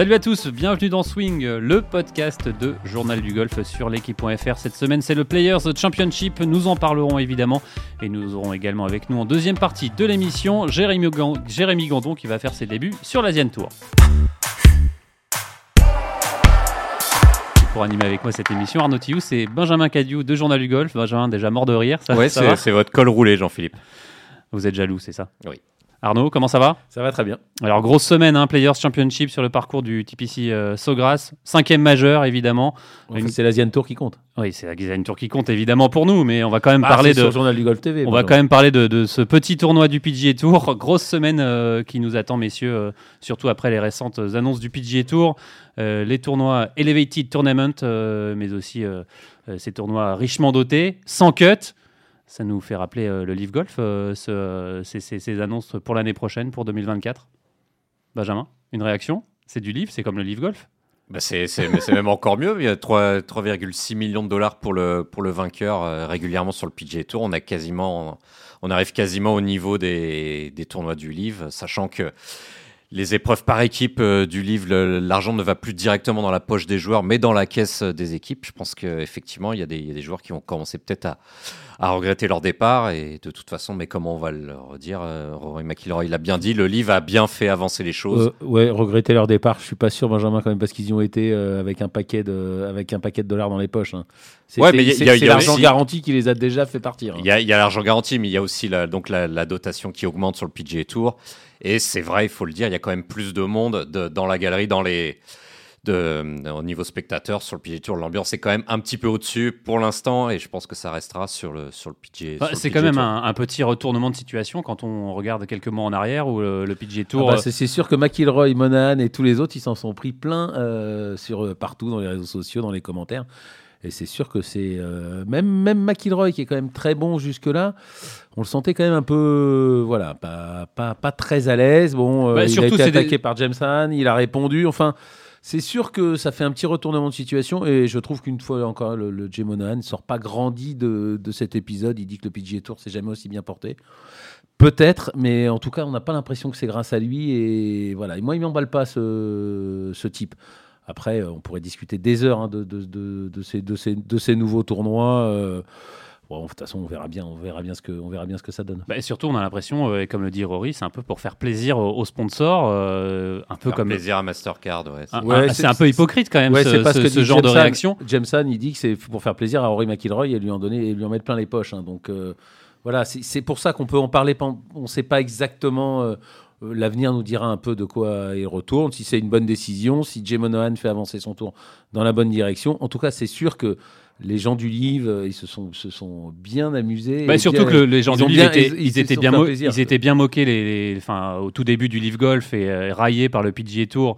Salut à tous, bienvenue dans Swing, le podcast de Journal du Golf sur l'équipe.fr. Cette semaine, c'est le Players Championship. Nous en parlerons évidemment et nous aurons également avec nous en deuxième partie de l'émission Jérémy, Jérémy Gandon qui va faire ses débuts sur l'Asian Tour. Pour animer avec moi cette émission, Arnaud Thiou, c'est Benjamin Cadieu de Journal du Golf. Benjamin, déjà mort de rire. Ça, ouais, c'est votre col roulé, Jean-Philippe. Vous êtes jaloux, c'est ça? Oui. Arnaud, comment ça va? Ça va très bien. Alors, grosse semaine, hein, Players Championship sur le parcours du TPC euh, Sogras. Cinquième majeur, évidemment. C'est l'Asian Tour qui compte. Oui, c'est l'Asian Tour qui compte, évidemment, pour nous. Mais on va quand même ah, parler de. Journal du Golf TV. On va quand même parler de, ce petit tournoi du PGA Tour. Grosse semaine euh, qui nous attend, messieurs, euh, surtout après les récentes annonces du PGA Tour. les tournois Elevated Tournament, mais aussi ces tournois richement dotés, sans cut. Ça nous fait rappeler euh, le Live Golf, euh, ces, annonces pour l'année prochaine, pour 2024. Benjamin, une réaction? C'est du Live, c'est comme le Live Golf? Bah c'est même encore mieux. Il y a 3,6 millions de dollars pour le, pour le vainqueur euh, régulièrement sur le PGA Tour. On, a quasiment, on arrive quasiment au niveau des, des tournois du Live, sachant que les épreuves par équipe euh, du livre, l'argent ne va plus directement dans la poche des joueurs, mais dans la caisse euh, des équipes. Je pense qu'effectivement, il, y, a des joueurs qui vont commencer peut-être à, regretter leur départ. Et de toute façon, mais comment on va leur dire euh, Rory McIlroy l'a bien dit, le livre a bien fait avancer les choses. ouais, regretter leur départ, je suis pas sûr, Benjamin, quand même, parce qu'ils y ont été avec, un paquet de, avec un paquet de dollars dans les poches. Hein. C'est ouais, l'argent garanti qui les a déjà fait partir. Il y a, l'argent garanti, mais il y a aussi la, donc la, la dotation qui augmente sur le PGA Tour. Et c'est vrai, il faut le dire, il y a quand même plus de monde dans la galerie, dans les, de, au niveau spectateur sur le PGA Tour. L'ambiance est quand même un petit peu au-dessus pour l'instant et je pense que ça restera sur le, sur le PGA, bah, C'est quand même un, petit retournement de situation quand on regarde quelques mois en arrière où le, le PGA Tour. Ah bah, c'est sûr que McIlroy, Monahan et tous les autres, ils s'en sont pris plein euh, sur, euh, partout dans les réseaux sociaux, dans les commentaires. Et c'est sûr que c'est. Euh, même, même McIlroy, qui est quand même très bon jusque-là, on le sentait quand même un peu. Voilà, pas, pas, pas très à l'aise. Bon, euh, bah, il a été attaqué par James Hahn, il a répondu. Enfin. C'est sûr que ça fait un petit retournement de situation et je trouve qu'une fois encore, le, le Jay ne sort pas grandi de, de, cet épisode. Il dit que le PGA Tour s'est jamais aussi bien porté. Peut-être, mais en tout cas, on n'a pas l'impression que c'est grâce à lui. Et voilà. Et moi, il m'emballe pas ce, ce type. Après, euh, on pourrait discuter des heures hein, de, de, ces, de, ces, nouveaux tournois. Euh, de toute façon, on verra bien, on verra bien ce que, on verra bien ce que ça donne. Bah, et surtout, on a l'impression, euh, et comme le dit Rory, c'est un peu pour faire plaisir aux, sponsors, un peu comme plaisir à Mastercard. Ouais, ah, c'est un peu hypocrite quand même, ce, parce que ce genre de réaction. Jameson, il dit que c'est pour faire plaisir à Rory McIlroy et lui en donner, et lui en mettre plein les poches. Hein. donc voilà, c'est pour ça qu'on peut en parler. On ne sait pas exactement. Euh, l'avenir nous dira un peu de quoi il retourne, si c'est une bonne décision, si Jay Monahan fait avancer son tour dans la bonne direction. En tout cas, c'est sûr que les gens du livre, euh, ils se sont, se sont bien amusés. Bah, surtout que les gens du livre, étaient, ils, étaient bien ils étaient bien moqués les, enfin, au tout début du livre golf et euh, raillés par le PGA Tour.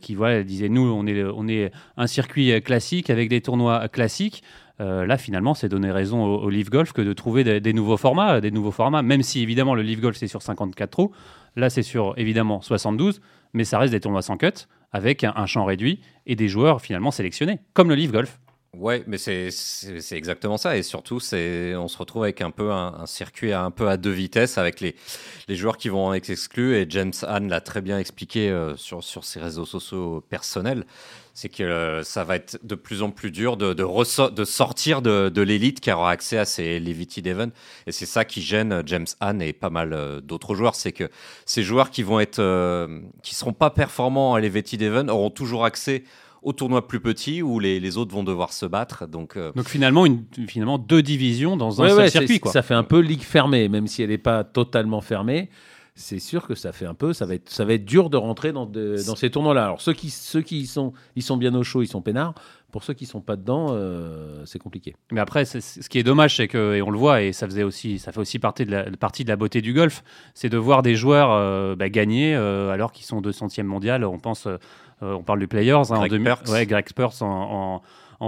qui voilà, disait nous on est, on est un circuit classique avec des tournois classiques. Là, finalement, c'est donner raison au, au Golf que de trouver des, nouveaux formats, des nouveaux formats. Même si évidemment le Live Golf c'est sur 54 trous, Là, c'est sur évidemment 72, mais ça reste des tournois sans cut, avec un, champ réduit et des joueurs finalement sélectionnés, comme le Live Golf. Ouais, mais c'est exactement ça. Et surtout, on se retrouve avec un peu un, circuit un peu à deux vitesses avec les, les joueurs qui vont être exclus. Et James Hahn l'a très bien expliqué euh, sur, sur ses réseaux sociaux personnels c'est que euh, ça va être de plus en plus dur de, de, de sortir de, de l'élite qui aura accès à ces Levity Events. Et c'est ça qui gêne James Hahn et pas mal euh, d'autres joueurs. C'est que ces joueurs qui vont être, euh, qui seront pas performants à Levity Events auront toujours accès aux tournois plus petits où les, les autres vont devoir se battre. Donc, donc finalement, une, finalement, deux divisions dans un seul circuit. Quoi. Ça fait un peu ligue fermée, même si elle n'est pas totalement fermée c'est sûr que ça fait un peu, ça va être, ça va être dur de rentrer dans, dans ces tournois-là. Alors ceux qui, ceux qui sont, ils sont bien au chaud, ils sont peinards. Pour ceux qui sont pas dedans, euh, c'est compliqué. Mais après, ce qui est dommage, c'est que, et on le voit, et ça faisait aussi, ça fait aussi partie de la, partie de la beauté du golf, c'est de voir des joueurs euh, bah, gagner euh, alors qu'ils sont 200e mondial. On pense, on parle du Players, hein, Greg en ouais, Greg Spurs en, en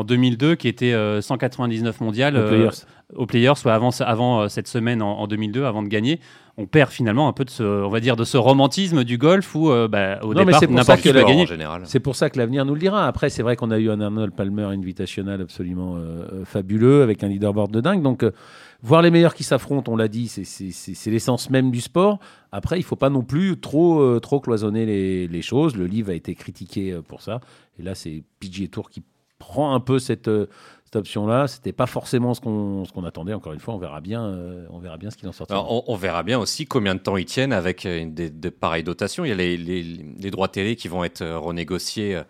2002 qui était 199 mondial au Players, soit avant, avant cette semaine en, en, 2002, avant de gagner on perd finalement un peu de ce, on va dire, de ce romantisme du golf où euh, bah, au départ n'importe qui gagner. C'est pour ça que l'avenir nous le dira. Après, c'est vrai qu'on a eu un Arnold Palmer Invitational absolument euh, fabuleux avec un leaderboard de dingue. Donc voir les meilleurs qui s'affrontent, on l'a dit, c'est l'essence même du sport. Après, il faut pas non plus trop, euh, trop cloisonner les, les, choses. Le livre a été critiqué euh, pour ça. Et là, c'est PGA Tour qui prend un peu cette, euh, cette option-là. C'était pas forcément ce qu'on attendait. Encore une fois, on verra bien, on verra bien ce qu'il en sortira. On, verra bien aussi combien de temps ils tiennent avec des, de pareilles dotations. Il y a les, les, les, droits télé qui vont être renégociés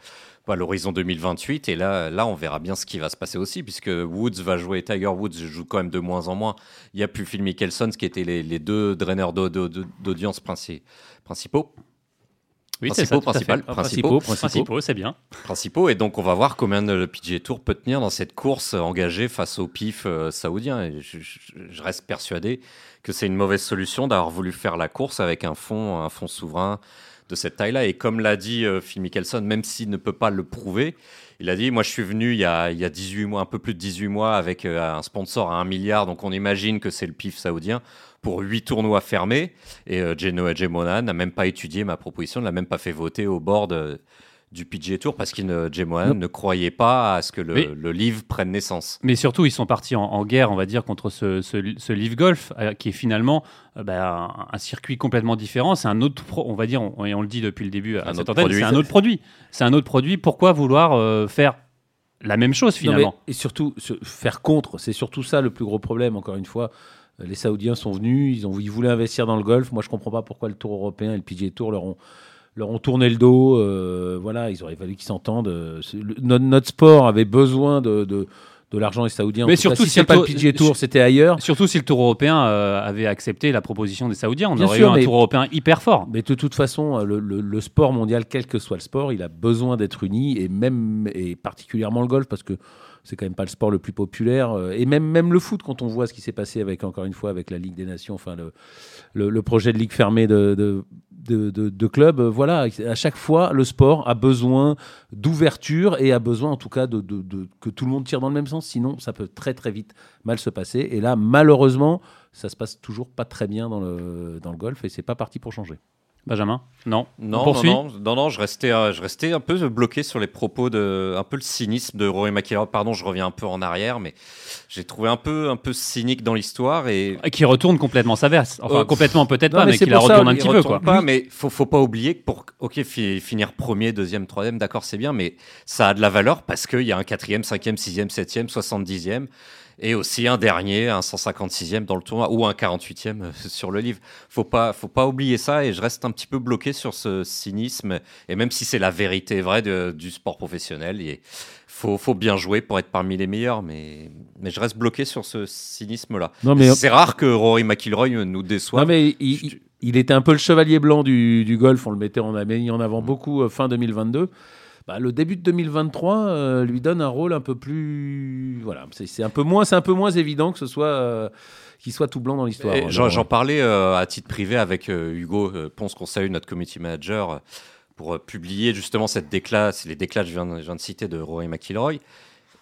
à l'horizon 2028. Et là, là, on verra bien ce qui va se passer aussi, puisque Woods va jouer, Tiger Woods joue quand même de moins en moins. Il n'y a plus Phil Mickelson, ce qui étaient les, les deux draineurs d'audience principaux. Oui, c'est ça, principal, principaux, principaux, c'est bien. Principaux, et donc on va voir combien le PGA Tour peut tenir dans cette course engagée face au PIF euh, saoudien. Et je, je, reste persuadé que c'est une mauvaise solution d'avoir voulu faire la course avec un fonds, un fonds souverain de cette taille-là. Et comme l'a dit euh, Phil Mickelson, même s'il ne peut pas le prouver, il a dit Moi, je suis venu il y a, il y a 18 mois, un peu plus de 18 mois, avec euh, un sponsor à 1 milliard. Donc, on imagine que c'est le PIF saoudien pour 8 tournois fermés. Et euh, Geno Monan n'a même pas étudié ma proposition, ne l'a même pas fait voter au board du PGA Tour parce qu'il ne, ne croyait pas à ce que le, livre prenne naissance. Mais surtout, ils sont partis en, guerre, on va dire, contre ce, ce, livre golf, euh, qui est finalement euh, bah, un, circuit complètement différent. C'est un autre, on va dire, on, et on le dit depuis le début à cette antenne, c'est un autre produit. C'est un autre produit. Pourquoi vouloir euh, faire la même chose finalement? Et surtout, faire contre, c'est surtout ça le plus gros problème, encore une fois. Les Saoudiens sont venus, ils, ont, ils voulaient investir dans le golf. Moi, je ne comprends pas pourquoi le Tour européen et le PGA Tour leur ont leur ont tourné le dos. Euh, voilà, ils auraient fallu qu'ils s'entendent. Euh, notre, sport avait besoin de, de, de l'argent des Saoudiens. Mais surtout si, c'est pas le PGA Tour, c'était ailleurs. Surtout si le Tour européen euh, avait accepté la proposition des Saoudiens, on aurait eu un Tour européen hyper fort. Mais de toute façon, le, le, sport mondial, quel que soit le sport, il a besoin d'être uni et même et particulièrement le golf parce que c'est quand même pas le sport le plus populaire. Euh, et même, même le foot, quand on voit ce qui s'est passé avec, encore une fois, avec la Ligue des Nations, enfin, le, le, projet de ligue fermée de, de, de, de, clubs, euh, voilà, à chaque fois, le sport a besoin d'ouverture et a besoin, en tout cas, de, que tout le monde tire dans le même sens. Sinon, ça peut très, très vite mal se passer. Et là, malheureusement, ça se passe toujours pas très bien dans le, dans le golf et c'est pas parti pour changer. Benjamin? Non non, non, non, non, je restais, euh, je restais un peu bloqué sur les propos de, un peu le cynisme de Rory McIlroy. Pardon, je reviens un peu en arrière, mais j'ai trouvé un peu, un peu cynique dans l'histoire et qui retourne complètement sa verse. Enfin, euh, complètement peut-être pas, mais, qui la retourne un petit peu, quoi. Pas, mais faut, faut pas oublier que pour, ok, finir premier, deuxième, troisième, d'accord, c'est bien, mais ça a de la valeur parce qu'il y a un quatrième, cinquième, sixième, septième, soixante-dixième et aussi un dernier, un 156e dans le tournoi ou un 48e euh, sur le livre. Faut pas, faut pas oublier ça et je reste un petit peu bloqué sur ce cynisme et même si c'est la vérité vraie du sport professionnel, il faut, faut bien jouer pour être parmi les meilleurs, mais, mais je reste bloqué sur ce cynisme-là. C'est rare que Rory McIlroy nous déçoive. Non mais il, était un peu le chevalier blanc du, du golf, on le mettait, mis en avant beaucoup euh, fin 2022. Bah, le début de 2023 euh, lui donne un rôle un peu plus. Voilà, c'est un peu moins, c'est un peu moins évident que ce soit. Euh, qu'il soit tout blanc dans l'histoire. J'en parlais euh, à titre privé avec Hugo Ponce, qu'on salue, notre committee manager, pour publier justement cette déclat, les déclats que je viens, de citer de Rory McIlroy.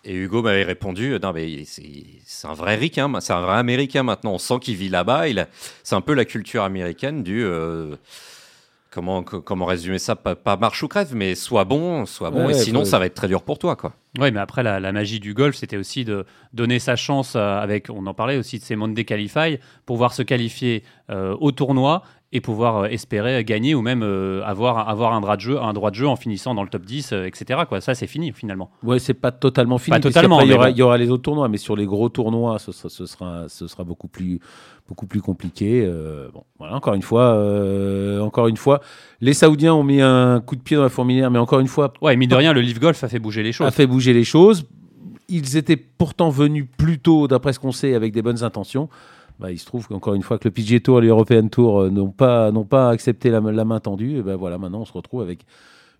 Et Hugo m'avait répondu non mais c'est un vrai ricain, c'est un vrai américain maintenant. On sent qu'il vit là-bas. C'est un peu la culture américaine du comment, comment résumer ça? Pas, marche ou crève, mais soit bon, soit bon, et sinon ça va être très dur pour toi. quoi. Oui, mais après, la, magie du golf, c'était aussi de donner sa chance euh, avec, on en parlait aussi de ces Monday Qualify, pour pouvoir se qualifier euh, au tournoi et pouvoir euh, espérer gagner ou même avoir, avoir un, droit de jeu, un droit de jeu en finissant dans le top 10, etc. Quoi. Ça, c'est fini finalement. Ouais, c'est pas totalement fini. Pas totalement. il, y aura, il y aura, les autres tournois, mais sur les gros tournois, ce, ce, sera, ce sera beaucoup plus, beaucoup plus compliqué. bon, voilà, encore une fois, encore une fois, les Saoudiens ont mis un coup de pied dans la fourmilière, mais encore une fois. Ouais, mine de rien, le Live Golf a fait bouger les choses. A fait bouger les choses. Ils étaient pourtant venus plus tôt, d'après ce qu'on sait, avec des bonnes intentions. Bah, il se trouve qu'encore une fois que le PGA Tour et l'European Tour euh, n'ont pas, n'ont pas accepté la, main tendue, et ben voilà, maintenant on se retrouve avec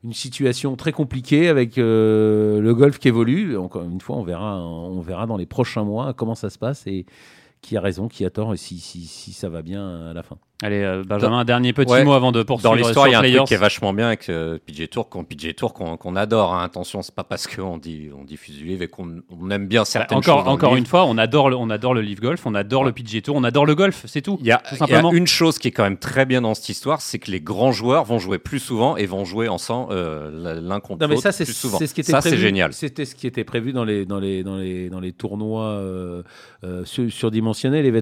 une situation très compliquée avec euh, le golf qui évolue. Encore une fois, on verra, on verra dans les prochains mois comment ça se passe et qui a raison, qui a tort et si, si, si ça va bien à la fin. Allez, euh, Benjamin, un dernier petit mot avant de poursuivre. Dans l'histoire, il y a un truc qui est vachement bien avec euh, PJ Tour, qu'on Tour qu'on adore. Hein. Attention, c'est pas parce qu'on dit, on diffuse du livre et qu'on aime bien certaines encore, choses. Encore une fois, on adore, le, on adore le Live Golf, on adore le PJ Tour, on adore le golf, c'est tout. Il y, a, y a une chose qui est quand même très bien dans cette histoire, c'est que les grands joueurs vont jouer plus souvent et vont jouer ensemble euh, l'un contre l'autre plus souvent. Ce qui ça, c'est génial. C'était ce qui était prévu dans les, dans les, dans les, dans les tournois surdimensionnés, les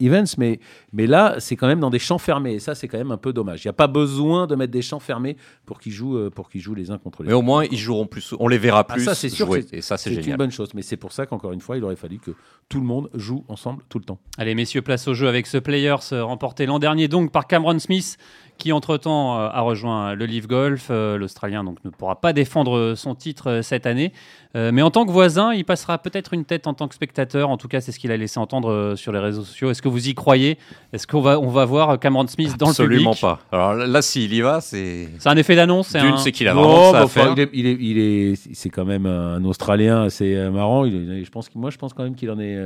events, mais, mais là, c'est quand même dans des champs fermés. Et ça, c'est quand même un peu dommage. Il n'y a pas besoin de mettre des champs fermés pour qu'ils jouent, euh, pour qu'ils jouent les uns contre les autres. Mais au moins, ils joueront plus. On les verra ah, plus. ça, c'est sûr. Et ça, c'est génial. une bonne chose. Mais c'est pour ça qu'encore une fois, il aurait fallu que tout le monde joue ensemble tout le temps. Allez, messieurs, place au jeu avec ce Players remporté l'an dernier donc par Cameron Smith qui entre-temps euh, a rejoint le Live Golf. Euh, L'Australien donc ne pourra pas défendre son titre euh, cette année. mais en tant que voisin, il passera peut-être une tête en tant que spectateur. En tout cas, c'est ce qu'il a laissé entendre sur les réseaux sociaux. Est-ce que vous y croyez? Est-ce qu'on va, on va voir Cameron Smith dans le public? Absolument pas. Alors là, s'il y va, c'est... C'est un effet d'annonce D'une, c'est qu'il a vraiment ça à faire. Il est, il est, c'est quand même un Australien assez marrant. Il je pense, moi, je pense quand même qu'il en est,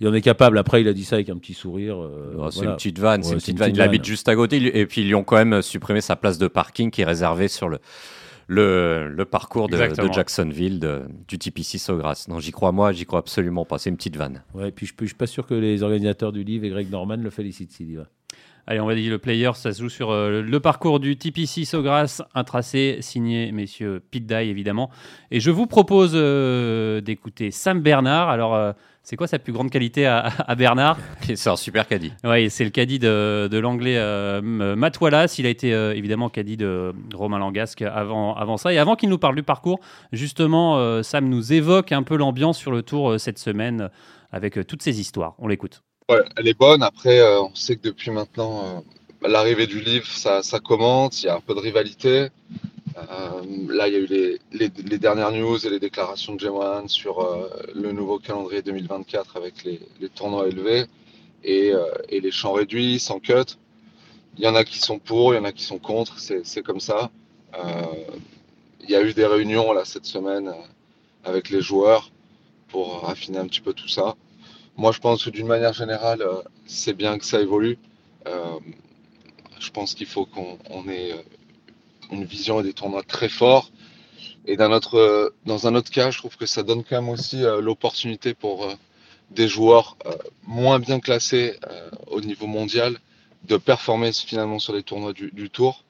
il en est capable. Après, il a dit ça avec un petit sourire. Oh, c'est une petite vanne. c'est une petite vanne. Il habite juste à côté. Et puis, ils lui ont quand même supprimé sa place de parking qui est réservée sur le, le, le parcours de, de Jacksonville de, du TPC Sawgrass. Non, j'y crois moi, j'y crois absolument pas. C'est une petite vanne. Ouais, et puis je ne suis pas sûr que les organisateurs du livre et Greg Norman le félicitent s'il y va. Allez, on va dire le player, ça se joue sur euh, le parcours du TPC Sawgrass, un tracé signé messieurs Pete Dye évidemment. Et je vous propose euh, d'écouter Sam Bernard. Alors, euh, c'est quoi sa plus grande qualité à, Bernard C'est un super caddie. Oui, c'est le caddie de, de l'anglais Matt Wallace. Il a été évidemment caddie de Romain Langasque avant, avant ça. Et avant qu'il nous parle du parcours, justement, Sam nous évoque un peu l'ambiance sur le tour cette semaine avec toutes ces histoires. On l'écoute. Ouais, elle est bonne. Après, euh, on sait que depuis maintenant, euh, l'arrivée du livre, ça, ça, commente. Il y a un peu de rivalité. Euh, là, il y a eu les, dernières news et les déclarations de J1 sur le nouveau calendrier 2024 avec les, les tournois élevés et, et, les champs réduits, sans cut. Il y en a qui sont pour, il y en a qui sont contre. C'est comme ça. il y a eu des réunions là cette semaine avec les joueurs pour affiner un petit peu tout ça. Moi, je pense que d'une manière générale, euh, c'est bien que ça évolue. Euh, je pense qu'il faut qu'on ait euh, une vision et des tournois très forts. Et dans, notre, dans un autre cas, je trouve que ça donne quand même aussi l'opportunité pour des joueurs moins bien classés au niveau mondial de performer finalement sur les tournois du, tour.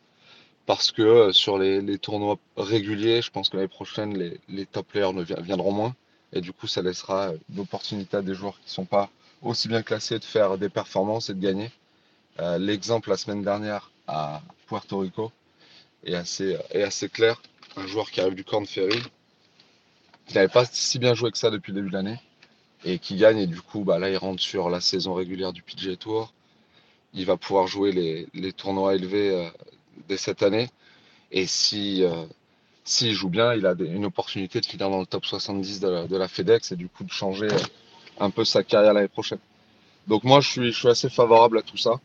Parce que sur les, tournois réguliers, je pense que l'année prochaine, les, les top players ne viendront moins. Et du coup, ça laissera une opportunité à des joueurs qui ne sont pas aussi bien classés de faire des performances et de gagner. Euh, l'exemple la semaine dernière à Puerto Rico est assez, est assez clair. Un joueur qui arrive du Corn Ferry, qui n'avait pas si bien joué que ça depuis le début de l'année, et qui gagne. Et du coup, bah, là, il rentre sur la saison régulière du PGA Tour. Il va pouvoir jouer les, les tournois élevés euh, dès cette année. Et si, euh, s'il joue bien, il a une opportunité de finir dans le top 70 de la, FedEx et du coup de changer euh, un peu sa carrière l'année prochaine. Donc moi, je suis, je suis assez favorable à tout ça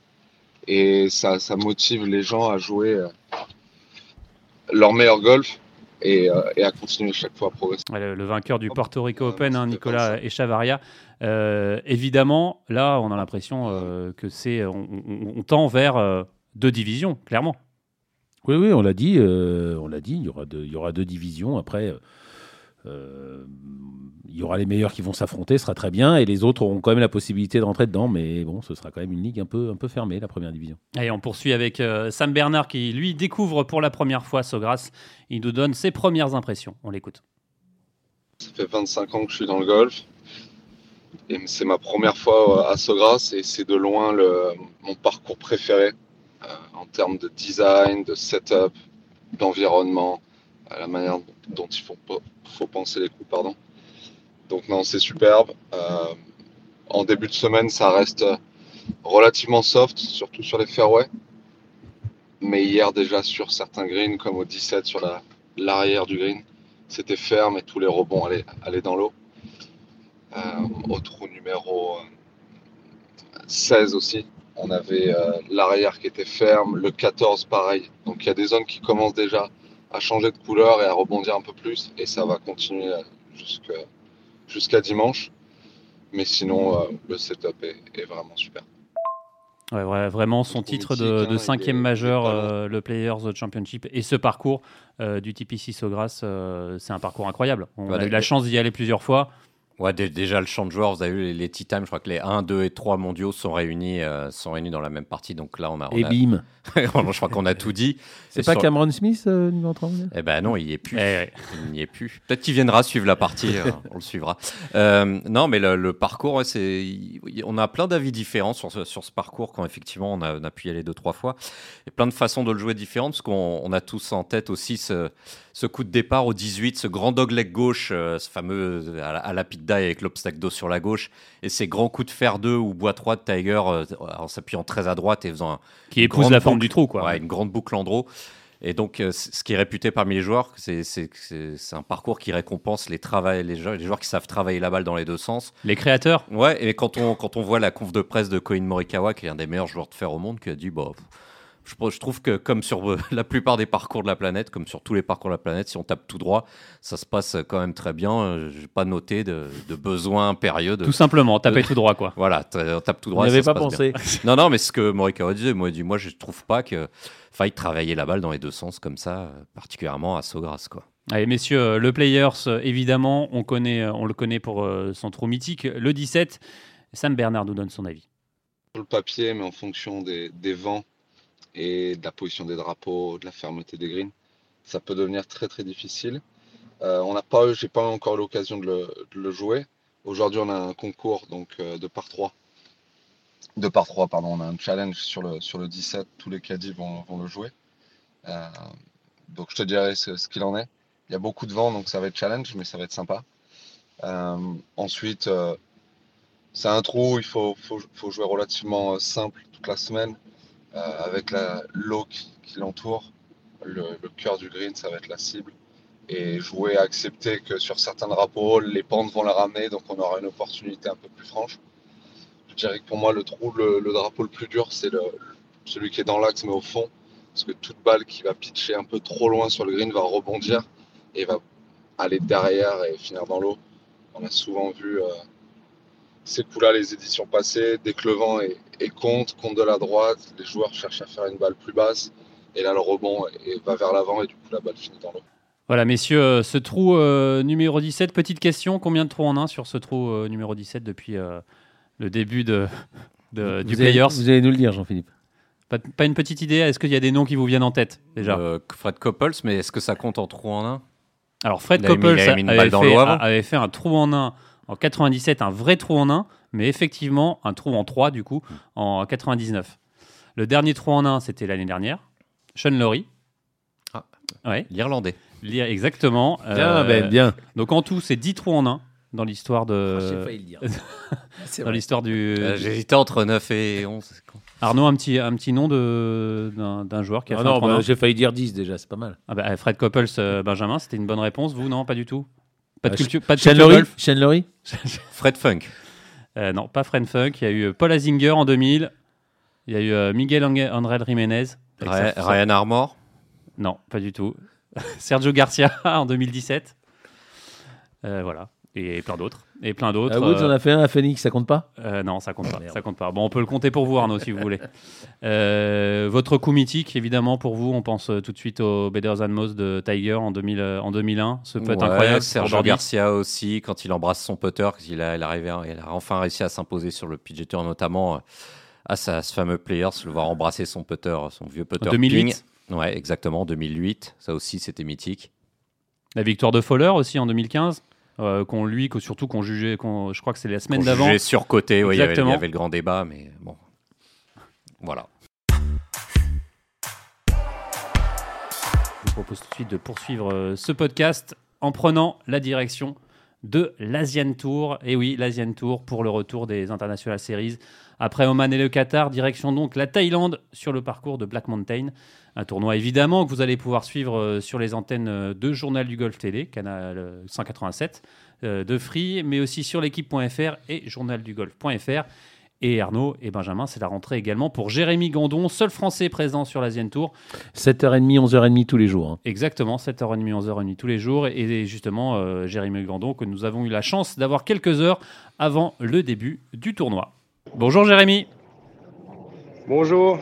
et ça, ça motive les gens à jouer euh, leur meilleur golf et, euh, et, à continuer chaque fois à progresser. le, vainqueur du Porto Rico Open, hein, Nicolas Echavaria. évidemment, là, on a l'impression que c'est, on, on, tend vers deux divisions, clairement. Oui, oui, on l'a dit, euh, on l'a dit, il y aura deux, il y aura deux divisions. Après, euh, il y aura les meilleurs qui vont s'affronter, ce sera très bien, et les autres auront quand même la possibilité de rentrer dedans, mais bon, ce sera quand même une ligue un peu, un peu fermée, la première division. Allez, on poursuit avec euh, Sam Bernard qui, lui, découvre pour la première fois Sogras. Il nous donne ses premières impressions. On l'écoute. Ça fait 25 ans que je suis dans le golf, et c'est ma première fois à Sogras, et c'est de loin le, mon parcours préféré. Euh, en termes de design, de setup, d'environnement, la manière dont il faut, faut penser les coups. Pardon. Donc non, c'est superbe. Euh, en début de semaine, ça reste relativement soft, surtout sur les fairways. Mais hier déjà sur certains greens, comme au 17 sur l'arrière du green, c'était ferme et tous les rebonds allaient, dans l'eau. Euh, au trou numéro 16 aussi, on avait euh, l'arrière qui était ferme, le 14 pareil. Donc il y a des zones qui commencent déjà à changer de couleur et à rebondir un peu plus. Et ça va continuer jusqu'à dimanche. Mais sinon, euh, le setup est, vraiment super. Ouais, vraiment, son titre de, de cinquième majeur, le Players Championship, et ce parcours du TPC Sogras, c'est un parcours incroyable. On a eu la chance d'y aller plusieurs fois. Ouais, déjà le champ de joueurs, vous avez vu les, les Tea Time, je crois que les 1, 2 et 3 mondiaux sont réunis, euh, sont réunis dans la même partie. Donc là, on a. et bim Je crois qu'on a tout dit. C'est pas Cameron Smith, euh, niveau Eh ben non, il n'y est plus. Eh il n'y est plus. Peut-être qu'il viendra suivre la partie, euh, on le suivra. Euh, non, mais le, parcours, c'est, on a plein d'avis différents sur ce, sur ce parcours quand effectivement on a, on a pu y aller deux, trois fois. Et plein de façons de le jouer différentes parce qu'on a tous en tête aussi ce ce coup de départ au 18, ce grand dogleg gauche, euh, ce fameux à la, pit die avec l'obstacle d'eau sur la gauche, et ces grands coups de fer 2 ou bois 3 de Tiger euh, en s'appuyant très à droite et faisant un, qui épouse la forme du trou, quoi. Ouais, une grande boucle en draw. Et donc, ce qui est réputé parmi les joueurs, c'est un parcours qui récompense les, les, joueurs, les joueurs qui savent travailler la balle dans les deux sens. Les créateurs Ouais, et quand on, quand on voit la conf de presse de Koin Morikawa, qui est un des meilleurs joueurs de fer au monde, qui a dit bah, je, trouve que comme sur euh, la plupart des parcours de la planète, comme sur tous les parcours de la planète, si on tape tout droit, ça se passe quand même très bien. Euh, je n'ai pas noté de, besoin impérieux. tout simplement, taper tout droit, quoi. Voilà, on tape tout droit. Je pas pensé. non, non, mais ce que Morikawa disait, moi, dit, moi je trouve pas que faille travailler la balle dans les deux sens comme ça, particulièrement à Sogras, quoi. Allez, messieurs, le Players, évidemment, on, connaît, on le connaît pour euh, son trou mythique. Le 17, Sam Bernard nous donne son avis. Sur le papier, mais en fonction des, des vents et de la position des drapeaux, de la fermeté des greens, ça peut devenir très très difficile. Euh, on n'a pas, j'ai pas encore l'occasion de, le, jouer. Aujourd'hui, on a un concours donc euh, de par 3. De par 3, pardon, on a un challenge sur le, sur le 17. Tous les caddies vont, vont le jouer. Euh, donc je te dirai ce, qu'il en est. Il y a beaucoup de vent, donc ça va être challenge, mais ça va être sympa. ensuite, c'est un trou, il faut, faut, jouer relativement simple toute la semaine. Euh, avec l'eau qui, l'entoure. Le, cœur du green, ça va être la cible. Et jouer à accepter que sur certains drapeaux, les pentes vont la ramener, donc on aura une opportunité un peu plus franche. Je dirais que pour moi, le trou, le, drapeau le plus dur, c'est celui qui est dans l'axe mais au fond. Parce que toute balle qui va pitcher un peu trop loin sur le green va rebondir et va aller derrière et finir dans l'eau. On a souvent vu euh, ces coups-là, les éditions passées, dès que le vent est, contre, contre de la droite, les joueurs cherchent à faire une balle plus basse, et là le rebond va vers l'avant, et du coup la balle finit dans l'eau. Voilà, messieurs, euh, ce trou euh, numéro 17, petite question, combien de trous en un sur ce trou euh, numéro 17 depuis le début de, du Players Vous allez nous le dire, Jean-Philippe. Pas, une petite idée? Est-ce qu'il y a des noms qui vous viennent en tête déjà? Fred Coppels, mais est-ce que ça compte en trou en un? Alors Fred Coppels avait, fait un trou en un en 97, un vrai trou en 1, mais effectivement un trou en 3 du coup en 99. Le dernier trou en 1, c'était l'année dernière. Sean Laurie. Ah, ouais. L'Irlandais. Exactement. Bien, euh, ben, bien. Donc en tout, c'est 10 trous en 1 dans l'histoire de. Ah, j'ai failli le dire. dans l'histoire du. Euh, J'hésitais entre 9 et 11. Arnaud, un petit, un petit nom d'un joueur qui a ah fait non, bah, J'ai failli dire 10 déjà, c'est pas mal. Ah bah, Fred Coppels, euh, Benjamin, c'était une bonne réponse. Vous, non, pas du tout? Pas de euh, culture, pas de Shane Fred Funk. Euh, non, pas Fred Funk. Il y a eu euh, Paul Azinger en 2000. Il y a eu Miguel André Jiménez. Ryan Armour Non, pas du tout. Sergio Garcia en 2017. voilà. Et plein d'autres et plein d'autres. Ah, Woods, on a fait un à Phoenix, ça compte pas euh, Non, ça compte pas. Ça compte pas. Bon, on peut le compter pour vous, Arnaud, si vous voulez. Euh, votre coup mythique, évidemment, pour vous, on pense tout de suite au Better Than Most de Tiger en, 2000, en 2001. Ce peut être incroyable. Sergio Garcia aussi, quand il embrasse son putter, il a, il, a, il a enfin réussi à s'imposer sur le PGA Tour, notamment à, ce fameux Players, le voir embrasser son putter, son vieux putter. 2008 Ouais, exactement, 2008. Ça aussi, c'était mythique. La victoire de Fowler aussi en 2015 euh, qu'on lui, surtout qu'on jugeait, je crois que c'est la semaine d'avant. Jugeait surcoté, oui, il y, avait, il y avait le grand débat, mais bon, voilà. Je vous propose tout de suite de poursuivre euh, ce podcast en prenant la direction de l'Asian Tour. Et oui, l'Asian Tour pour le retour des International Series. Après Oman et le Qatar, direction donc la Thaïlande sur le parcours de Black Mountain. Un tournoi évidemment que vous allez pouvoir suivre euh, sur les antennes euh, de Journal du Golf Télé, canal 187 euh, de Free, mais aussi sur l'équipe.fr et journaldugolf.fr. Et Arnaud et Benjamin, c'est la rentrée également pour Jérémy Gandon, seul Français présent sur l'Asian Tour. 7h30, 11h30 tous les jours. Hein. Exactement, 7h30, 11h30 tous les jours. Et justement, Jérémy Gandon, que nous avons eu la chance d'avoir quelques heures avant le début du tournoi. Bonjour Jérémy. Bonjour.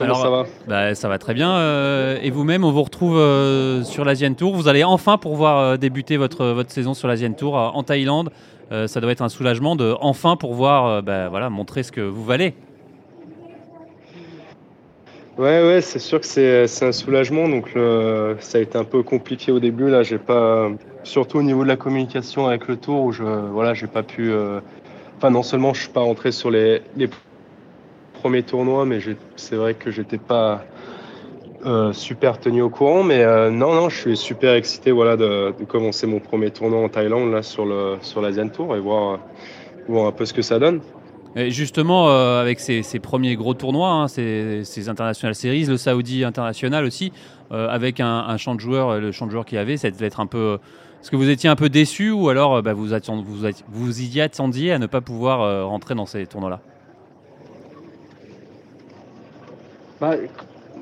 Comment ça va bah, Ça va très bien. Euh, et vous-même, on vous retrouve euh, sur l'Asian Tour. Vous allez enfin pouvoir euh, débuter votre, votre saison sur l'Asian Tour en Thaïlande. ça doit être un soulagement de enfin pouvoir bah, voilà, montrer ce que vous valez. Ouais, ouais, c'est sûr que c'est un soulagement. Donc, ça a été un peu compliqué au début. Là, j'ai pas, surtout au niveau de la communication avec le tour, où je, voilà, j'ai pas pu. Enfin, non seulement je suis pas rentré sur les, les premier tournoi, mais c'est vrai que j'étais pas euh, super tenu au courant. Mais euh, non, non, je suis super excité voilà, de, commencer mon premier tournoi en Thaïlande là, sur, le, sur Tour et voir, voir un peu ce que ça donne. Et justement, euh, avec ces, premiers gros tournois, hein, ces, ces, International Series, le Saudi International aussi, avec un, champ de joueurs, le champ de joueurs qu'il y avait, ça devait être un peu. Est-ce que vous étiez un peu déçu ou alors bah, vous, vous, vous y attendiez à ne pas pouvoir rentrer dans ces tournois-là? Bah,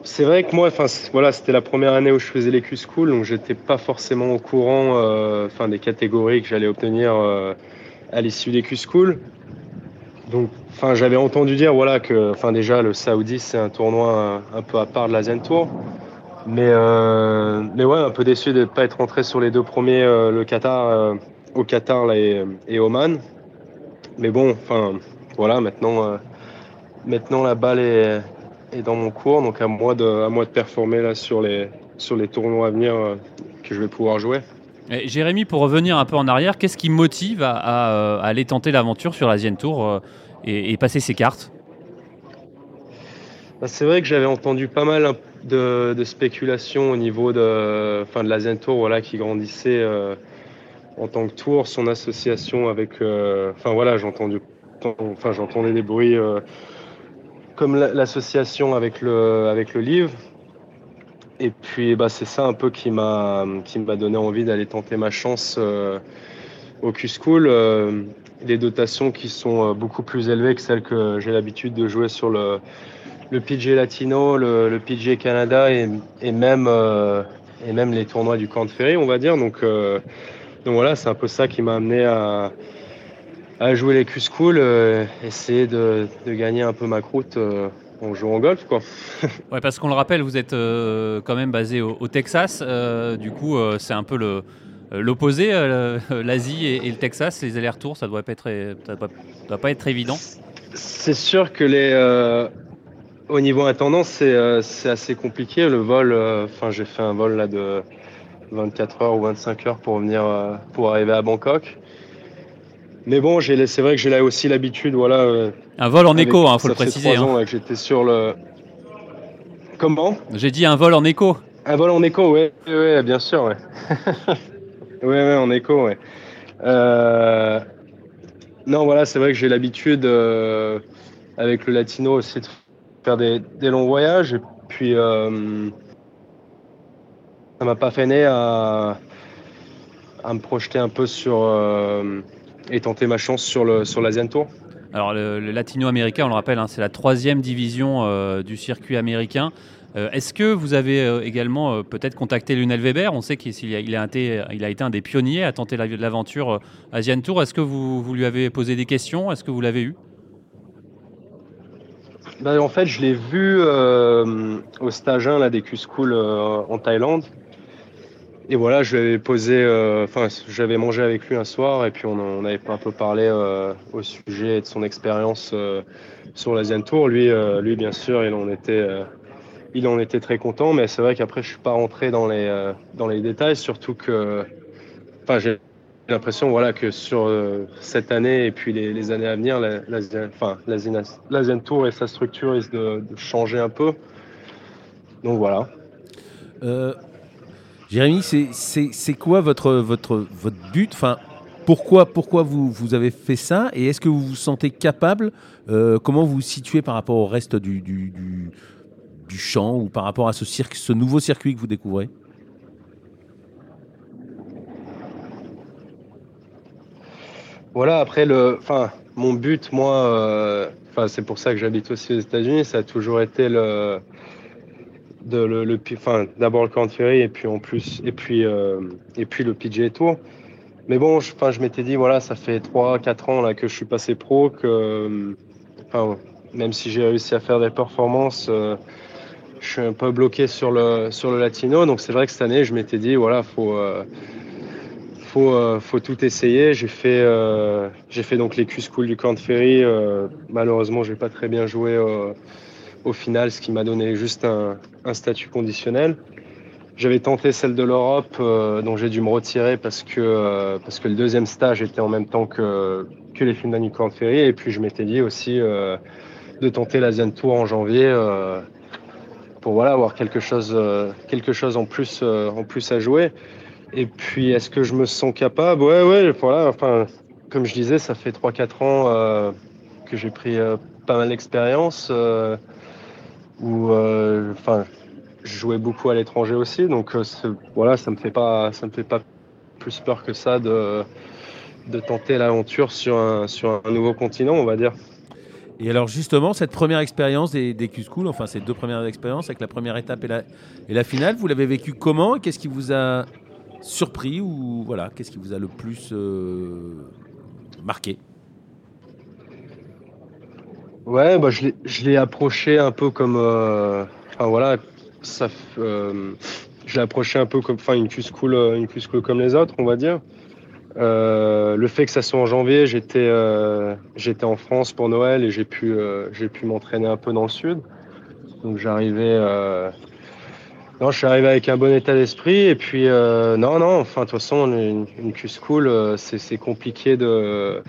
c'est vrai que moi, voilà, c'était la première année où je faisais les Q-School, donc j'étais pas forcément au courant euh, des catégories que j'allais obtenir euh, à l'issue des Q-School. Donc, enfin, j'avais entendu dire voilà, que enfin, déjà le Saoudi, c'est un tournoi un, peu à part de la Zen Tour. Mais, euh, mais ouais, un peu déçu de ne pas être rentré sur les deux premiers, le Qatar, au Qatar et, et, Oman. Mais bon, enfin, voilà, maintenant, maintenant la balle est et dans mon cours. Donc à moi de, à moi de performer là sur les, sur les tournois à venir euh, que je vais pouvoir jouer. Et Jérémy, pour revenir un peu en arrière, qu'est-ce qui motive à, euh, aller tenter l'aventure sur l'Asian Tour euh, et, passer ses cartes? Bah, C'est vrai que j'avais entendu pas mal de, de spéculations au niveau de, enfin, de l'Asian Tour voilà, qui grandissait en tant que tour, son association avec. enfin voilà, j'entendais des bruits comme l'association avec le, avec le livre. Et puis bah, c'est ça un peu qui m'a donné envie d'aller tenter ma chance euh, au Q-School. Euh, des dotations qui sont euh, beaucoup plus élevées que celles que j'ai l'habitude de jouer sur le, le PG Latino, le, le PG Canada et, et même, et même les tournois du Camp de Ferry, on va dire. Donc, donc voilà, c'est un peu ça qui m'a amené à, à jouer les Q-School, euh, essayer de, gagner un peu ma croûte euh, en jouant au golf. Quoi. ouais, parce qu'on le rappelle, vous êtes euh, quand même basé au, Texas. du coup, c'est un peu le, l'opposé, l'Asie et, le Texas. Les allers-retours, ça ne doit, pas être, doit, pas être évident. C'est sûr que les, au niveau intendant, c'est, c'est assez compliqué. Le vol, enfin, j'ai fait un vol là, de 24 heures ou 25 heures pour, venir, pour arriver à Bangkok. Mais bon, c'est vrai que j'ai là aussi l'habitude, voilà. Euh, un vol en écho, il hein, faut le préciser. Hein. j'étais sur le. Comment? J'ai dit un vol en écho. Un vol en écho, oui, ouais, bien sûr, ouais. Oui, ouais, en écho, ouais. Euh, non, voilà, c'est vrai que j'ai l'habitude euh, avec le latino aussi de faire des, longs voyages. Et puis, ça m'a pas freiné à, à me projeter un peu sur et tenter ma chance sur le sur l'Asian Tour. Alors le, latino-américain, on le rappelle, hein, c'est la troisième division euh, du circuit américain. Euh, est-ce que vous avez euh, également peut-être contacté Lunel Weber? On sait qu'il a, il a, été, il a été un des pionniers à tenter l'aventure Asian Tour. Est-ce que vous, vous, lui avez posé des questions? Est-ce que vous l'avez eu? Ben, En fait, je l'ai vu au stage 1 là, des Q-School en Thaïlande. Et voilà, je lui posé, euh, enfin, j'avais mangé avec lui un soir et puis on, avait un peu parlé euh, au sujet de son expérience euh, sur l'Asian Tour. Lui, lui, bien sûr, il en était, il en était très content, mais c'est vrai qu'après, je suis pas rentré dans les, dans les détails, surtout que, enfin, j'ai l'impression, voilà, que sur cette année et puis les, années à venir, l'Asian Tour et sa structure risquent de, de changer un peu. Donc voilà. Jérémy, c'est quoi votre, votre, votre but? Enfin, pourquoi, pourquoi vous, vous, avez fait ça? Et est-ce que vous vous sentez capable euh, Comment vous vous situez par rapport au reste du, du, du, champ ou par rapport à ce, cirque, ce nouveau circuit que vous découvrez? Voilà, après, le, enfin, mon but, moi, euh, c'est pour ça que j'habite aussi aux États-Unis, ça a toujours été le, de le, enfin, d'abord le country et puis en plus et puis euh, et puis le PGA Tour. Mais bon, je, m'étais dit voilà, ça fait 3 4 ans là que je suis passé pro que enfin, même si j'ai réussi à faire des performances, je suis un peu bloqué sur le, sur le latino. Donc c'est vrai que cette année, je m'étais dit, voilà, faut, faut, faut tout essayer. J'ai fait, j'ai fait donc les Q-School du Corn Ferry. malheureusement, je n'ai pas très bien joué au final, ce qui m'a donné juste un, statut conditionnel. J'avais tenté celle de l'Europe, euh, dont j'ai dû me retirer parce que, euh, parce que le deuxième stage était en même temps que, que les films d'Annie Ferry. Et puis je m'étais dit aussi euh, de tenter l'Asian Tour en janvier pour voilà, avoir quelque chose, quelque chose en, plus, en plus à jouer. Et puis, est-ce que je me sens capable? Ouais, ouais, voilà. Enfin, comme je disais, ça fait 3-4 ans que j'ai pris pas mal d'expérience. Où, enfin, je jouais beaucoup à l'étranger aussi, donc euh, voilà, ça me fait pas, ça me fait pas plus peur que ça de, de tenter l'aventure sur un, sur un nouveau continent, on va dire. Et alors justement, cette première expérience des, des Q-School, enfin ces deux premières expériences avec la première étape et la, et la finale, vous l'avez vécu comment Qu'est-ce qui vous a surpris ou voilà, qu'est-ce qui vous a le plus euh, marqué? Ouais, bah, je l'ai approché un peu comme, euh, enfin voilà, ça, euh, j'ai approché un peu comme enfin, une Q-School euh, une comme les autres, on va dire. Le fait que ça soit en janvier, j'étais j'étais en France pour Noël et j'ai pu j'ai pu m'entraîner un peu dans le sud. Donc j'arrivais non, je suis arrivé avec un bon état d'esprit et puis non non, enfin de toute façon une, une Q-School c'est compliqué de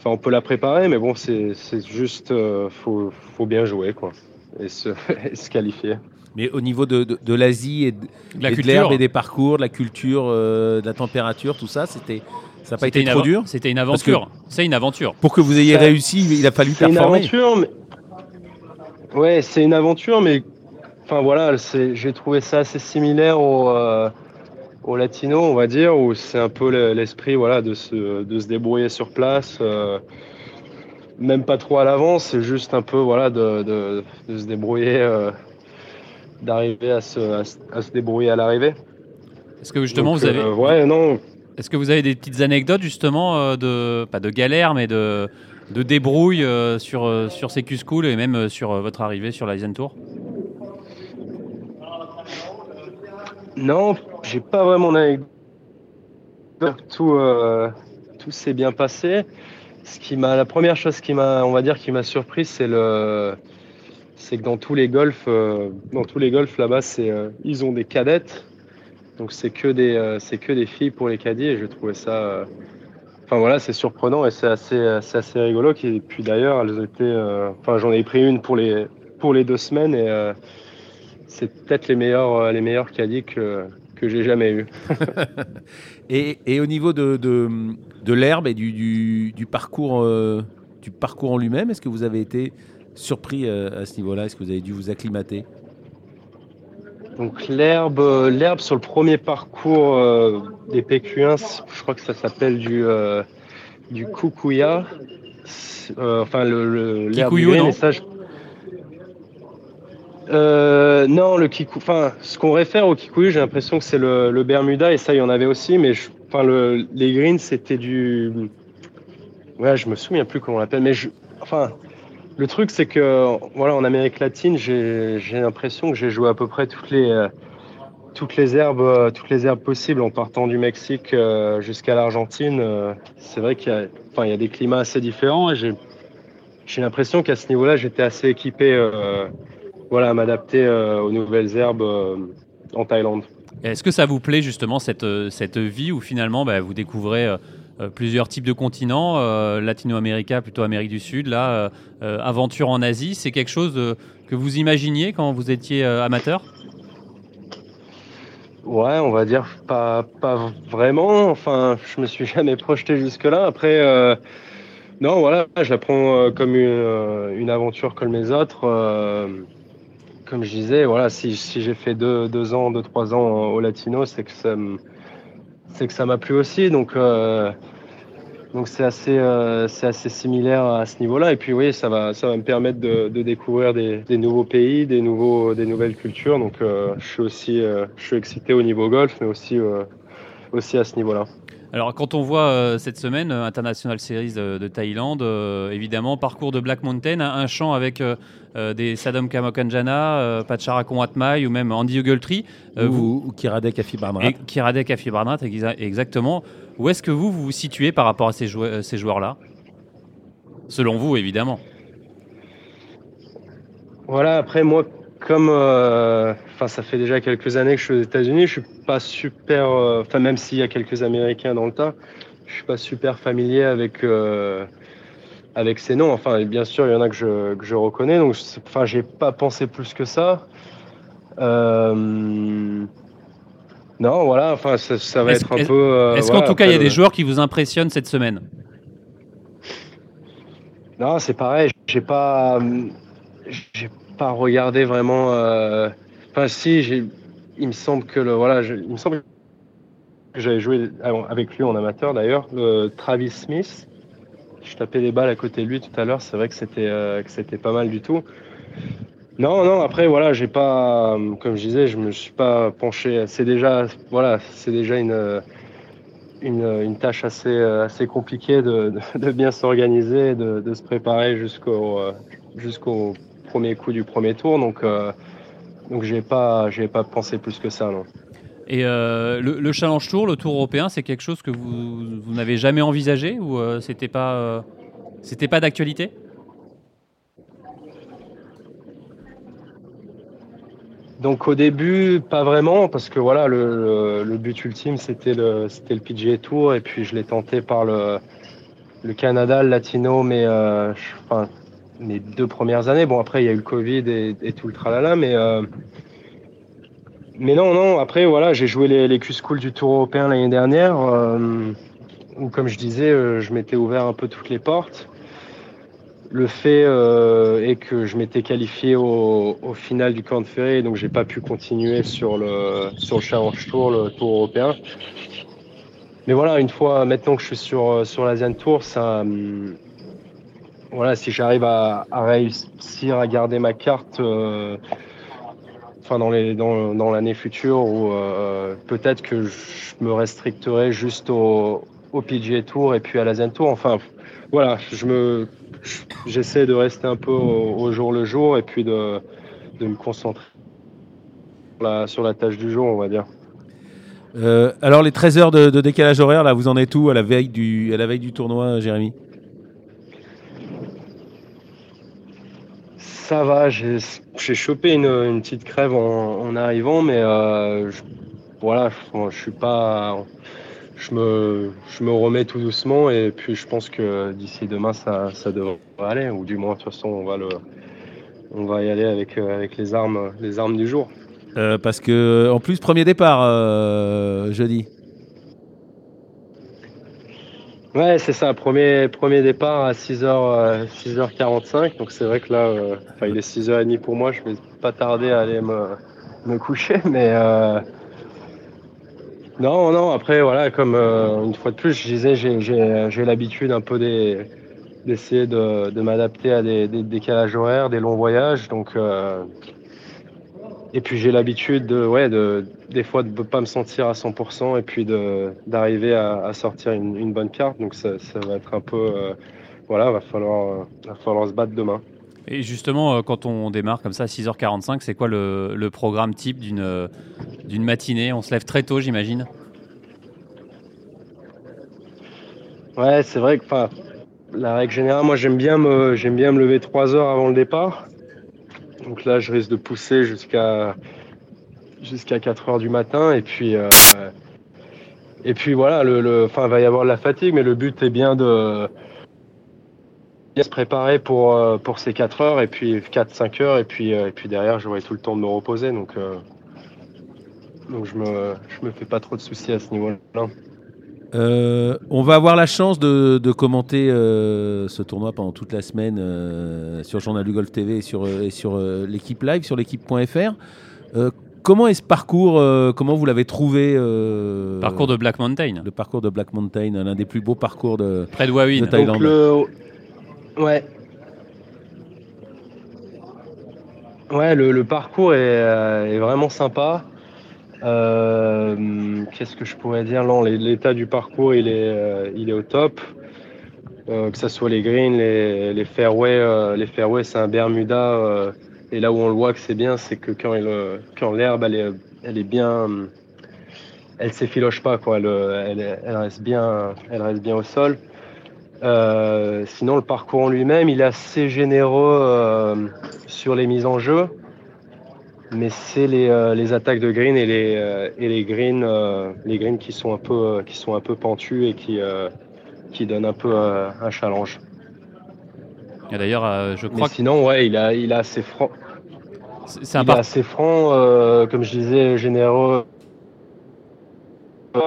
enfin on peut la préparer mais bon c'est juste faut faut bien jouer quoi et se, et se qualifier. Mais au niveau de, de, l'Asie et de, l'herbe et des parcours, de la culture, euh, de la température, tout ça, c'était ça n'a pas été trop dur C'était une aventure. C'est une aventure. Pour que vous ayez réussi, il a fallu performer. C'est une aventure, mais... Ouais, c'est une aventure, mais enfin voilà, j'ai trouvé ça assez similaire au, euh, au latino, on va dire, où c'est un peu l'esprit voilà, de, se, de se débrouiller sur place. Euh, même pas trop à l'avance, c'est juste un peu voilà, de, de, de se débrouiller d'arriver à se, à, se débrouiller à l'arrivée. Est-ce que justement vous avez. Euh, ouais, non. Est-ce que vous avez des petites anecdotes justement euh, de. pas de galère, mais de, de débrouille euh, sur, sur ces Q-School et même sur votre arrivée sur la Tour Non, j'ai pas vraiment d'anecdote. Tout, tout s'est bien passé. Ce qui m'a, la première chose qui m'a, on va dire, qui m'a surpris, c'est le, c'est que dans tous les golfs, euh, dans tous les golfs là-bas, c'est, euh, ils ont des cadettes. Donc c'est que des, euh, c'est que des filles pour les caddies et je trouvais ça, enfin voilà, c'est surprenant et c'est assez, assez rigolo. Et puis d'ailleurs, elles étaient, enfin j'en ai pris une pour les, pour les deux semaines et c'est peut-être les meilleurs, les meilleurs caddies que, que j'ai jamais eu. et, et, au niveau de, de, de l'herbe et du, du, du parcours, du parcours en lui-même, est-ce que vous avez été surpris euh, à ce niveau-là? Est-ce que vous avez dû vous acclimater? Donc l'herbe, euh, l'herbe sur le premier parcours euh, des PQ1, je crois que ça s'appelle du du kukuya. enfin le, l'herbe non non, le kikou. Enfin, ce qu'on réfère au kikuyu, j'ai l'impression que c'est le, Bermuda et ça, il y en avait aussi, mais enfin le, les greens, c'était du. Ouais, je me souviens plus comment on l'appelle, mais je, enfin, le truc, c'est que voilà, en Amérique latine, j'ai l'impression que j'ai joué à peu près toutes les, euh, toutes les herbes, euh, toutes les herbes possibles en partant du Mexique euh, jusqu'à l'Argentine. c'est vrai qu'il y, a, enfin, il y a des climats assez différents et j'ai l'impression qu'à ce niveau-là, j'étais assez équipé voilà, m'adapter aux nouvelles herbes en Thaïlande. Est-ce que ça vous plaît justement cette, cette vie où finalement bah, vous découvrez euh, plusieurs types de continents, euh, latino-américain, plutôt Amérique du Sud, là, euh, aventure en Asie, c'est quelque chose que vous imaginiez quand vous étiez amateur? Ouais, on va dire pas, pas vraiment. Enfin, je me suis jamais projeté jusque-là. Après, non, voilà, je la prends comme une, aventure comme les autres. Comme je disais, voilà, si, j'ai fait deux, ans, deux, trois ans au latino, c'est que ça m'a plu aussi. Donc, assez, euh, c'est assez similaire à ce niveau-là. Et puis oui, ça va, me permettre de, découvrir des, nouveaux pays, des, nouvelles cultures. Donc euh, je, suis aussi, euh, excité au niveau golf, mais aussi, à ce niveau-là. Alors, quand on voit euh, cette semaine euh, International Series de, Thaïlande, euh, évidemment, parcours de Black Mountain, un, chant avec des Sadom Kamokanjana, Pachara Konwatmai ou même Andy Ogletree. ou, vous, ou Kiradek Afibarnat. Kiradek Afibarnat, exactement. Où est-ce que vous, vous vous situez par rapport à ces, ces joueurs-là? Selon vous, évidemment. Voilà, après, moi, comme euh, enfin ça fait déjà quelques années que je suis aux États-Unis, je suis pas super, euh, enfin même s'il y a quelques Américains dans le tas, je suis pas super familier avec euh, avec ces noms. Enfin bien sûr il y en a que je, que je reconnais, donc enfin j'ai pas pensé plus que ça. non voilà, enfin ça, va être un peu. Est-ce qu'en tout cas il y a des joueurs qui vous impressionnent cette semaine? Non c'est pareil, j'ai pas j'ai pas regardé vraiment. Euh, enfin, si, il me semble que le voilà, il me semble que j'avais joué avec lui en amateur d'ailleurs, le Travis Smith. Je tapais des balles à côté de lui tout à l'heure. C'est vrai que c'était euh, que c'était pas mal du tout. Non, non. Après, voilà, j'ai pas, comme je disais, je me suis pas penché. C'est déjà, voilà, c'est déjà une, une, tâche assez, assez compliquée de, de, bien s'organiser, de, de, se préparer jusqu'au, jusqu'au premier coup du premier tour. Donc, euh, donc j'ai pas, pas pensé plus que ça. Non. Et euh, le, Challenge Tour, le Tour européen, c'est quelque chose que vous, n'avez jamais envisagé ou euh, c'était pas, c'était pas d'actualité? Donc au début, pas vraiment, parce que voilà, le, but ultime, c'était le, c'était le PGA Tour, et puis je l'ai tenté par le, le Canada, le Latino, mais enfin, mes deux premières années. Bon, après, il y a eu le Covid et, tout le tralala, mais, euh, mais non, non. Après, voilà, j'ai joué les, Q-School du Tour européen l'année dernière, euh, où, comme je disais, euh, je m'étais ouvert un peu toutes les portes. Le fait est que je m'étais qualifié au, final du camp de ferry, donc j'ai pas pu continuer sur le, sur le Challenge Tour, le Tour européen. Mais voilà, une fois maintenant que je suis sur, sur l'Asian Tour, ça, voilà, si j'arrive à, réussir à garder ma carte euh, enfin dans les dans, dans l'année future ou euh, peut-être que je me restricterai juste au, au PGA Tour et puis à l'Asian Tour. Enfin voilà, je me j'essaie de rester un peu au, jour le jour et puis de, de me concentrer sur la, sur la tâche du jour, on va dire. Euh, alors les 13 heures de, de, décalage horaire, là, vous en êtes où à la veille du, à la veille du tournoi, Jérémy? Ça va, j'ai chopé une, petite crève en, arrivant, mais euh, je, voilà, je, suis pas. Je me, je me remets tout doucement et puis je pense que d'ici demain ça, ça devrait aller, ou du moins de toute façon on va, le, on va y aller avec, euh, avec les, armes, les armes du jour. Euh, parce que en plus premier départ jeudi. Ouais, c'est ça. Premier, premier départ à 6h, euh, 6h45. Donc c'est vrai que là, euh, il est 6h30 pour moi. Je vais pas tarder à aller me, me coucher. Mais euh, non, non. Après, voilà, comme une fois de plus, je disais, j'ai l'habitude un peu d'essayer de, de m'adapter à des, des, décalages horaires, des longs voyages. Donc et puis j'ai l'habitude de, ouais, de, des fois de ne pas me sentir à 100% et puis d'arriver à, à, sortir une, une, bonne carte. Donc ça, ça va être un peu, euh, voilà, va falloir, va falloir se battre demain. Et justement, euh, quand on démarre comme ça à 6h45, c'est quoi le, le, programme type d'une d'une matinée? On se lève très tôt, j'imagine Ouais, c'est vrai que la règle générale, moi j'aime bien, me, bien me lever 3 heures avant le départ. Donc là, je risque de pousser jusqu'à jusqu'à 4 heures du matin. Et puis, euh, et puis voilà, le, il va y avoir de la fatigue, mais le but est bien de se préparer pour, euh, pour ces 4 heures, et puis 4-5 heures, et puis, euh, et puis derrière, j'aurai tout le temps de me reposer. Donc, donc je me, je me fais pas trop de soucis à ce niveau-là. Euh, on va avoir la chance de, commenter euh, ce tournoi pendant toute la semaine euh, sur Journal du Golf TV et sur, sur l'équipe live, sur l'équipe.fr. comment est ce parcours Comment vous l'avez trouvé Parcours de Black Mountain. Le parcours de Black Mountain, l'un des plus beaux parcours de, Près de, Thaïlande. Ouais. Ouais, le, parcours est, est, vraiment sympa. Qu'est-ce que je pourrais dire? Non, l'état du parcours, il est, il est au top. que ce soit les greens, les, fairways, les fairways, c'est un Bermuda. et là où on le voit que c'est bien, c'est que quand, l'herbe, elle est, bien, elle s'effiloche pas, quoi. Elle, reste bien, elle reste bien au sol. Euh, sinon, le parcours en lui-même, il est assez généreux euh, sur les mises en jeu, mais c'est les, euh, les, attaques de green et les, et les greens, les greens qui sont un peu, qui sont un peu pentus et qui, qui donnent un peu un challenge. Et d'ailleurs, je crois. Mais sinon, ouais, il a, il a assez franc. C'est il est assez franc, comme je disais, généreux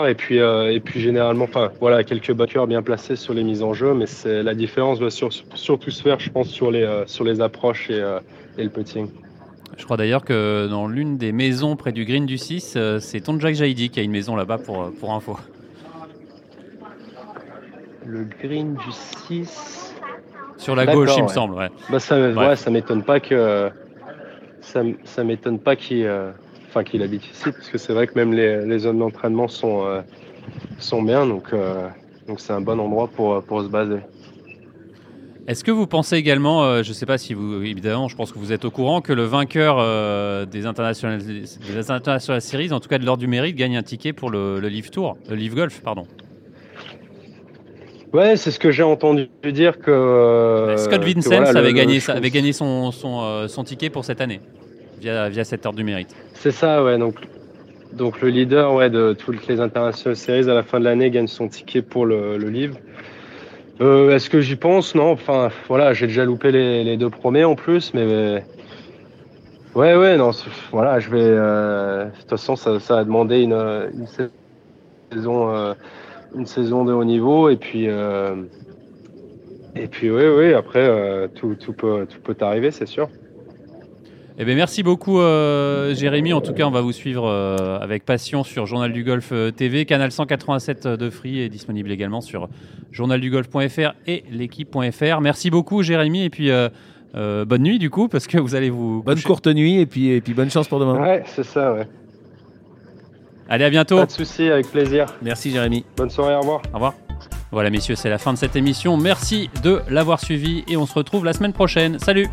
et puis, euh, et puis généralement, enfin voilà, quelques backers bien placés sur les mises en jeu, mais c'est la différence va surtout se faire, je pense, sur les, euh, sur les approches et, euh, et, le putting. Je crois d'ailleurs que dans l'une des maisons près du green du 6, c'est ton Jack Jaidi qui a une maison là-bas pour, pour info. Le green du 6 Sur la gauche, il me semble, ouais. Bah ça, ouais. ça m'étonne pas que ça, ça m'étonne pas qu'il enfin qu'il habite ici, parce que c'est vrai que même les, les zones d'entraînement sont, euh, sont bien, donc euh, donc c'est un bon endroit pour, pour se baser. Est-ce que vous pensez également, euh, je ne sais pas si vous, évidemment, je pense que vous êtes au courant, que le vainqueur des, internationales, des International Series, en tout cas de l'ordre du mérite, gagne un ticket pour le, le Live Tour, le Live Golf, pardon? Ouais, c'est ce que j'ai entendu dire que. Scott Vincent avait, gagné, avait gagné son, son, son ticket pour cette année via, via cette ordre du mérite. C'est ça, ouais. Donc, donc le leader ouais, de toutes les International Series à la fin de l'année gagne son ticket pour le, livre. Euh, est-ce que j'y pense? Non. Enfin, voilà, j'ai déjà loupé les, deux premiers en plus, mais, ouais, ouais, non. Voilà, je vais. Euh, de toute façon, ça, ça a demandé une, une saison, euh, une saison de haut niveau, et puis. et puis, oui, oui. Après, tout, tout peut, tout peut arriver, c'est sûr. Eh bien, merci beaucoup, euh, Jérémy. En tout cas, on va vous suivre euh, avec passion sur Journal du Golf euh, TV. Canal 187 de Free est disponible également sur journaldugolf.fr et l'équipe.fr. Merci beaucoup, Jérémy. Et puis, bonne nuit, du coup, parce que vous allez vous. Bonne courte nuit et puis, et puis bonne chance pour demain. Ouais, c'est ça, ouais. Allez, à bientôt. Pas de soucis, avec plaisir. Merci, Jérémy. Bonne soirée, au revoir. Au revoir. Voilà, messieurs, c'est la fin de cette émission. Merci de l'avoir suivi et on se retrouve la semaine prochaine. Salut!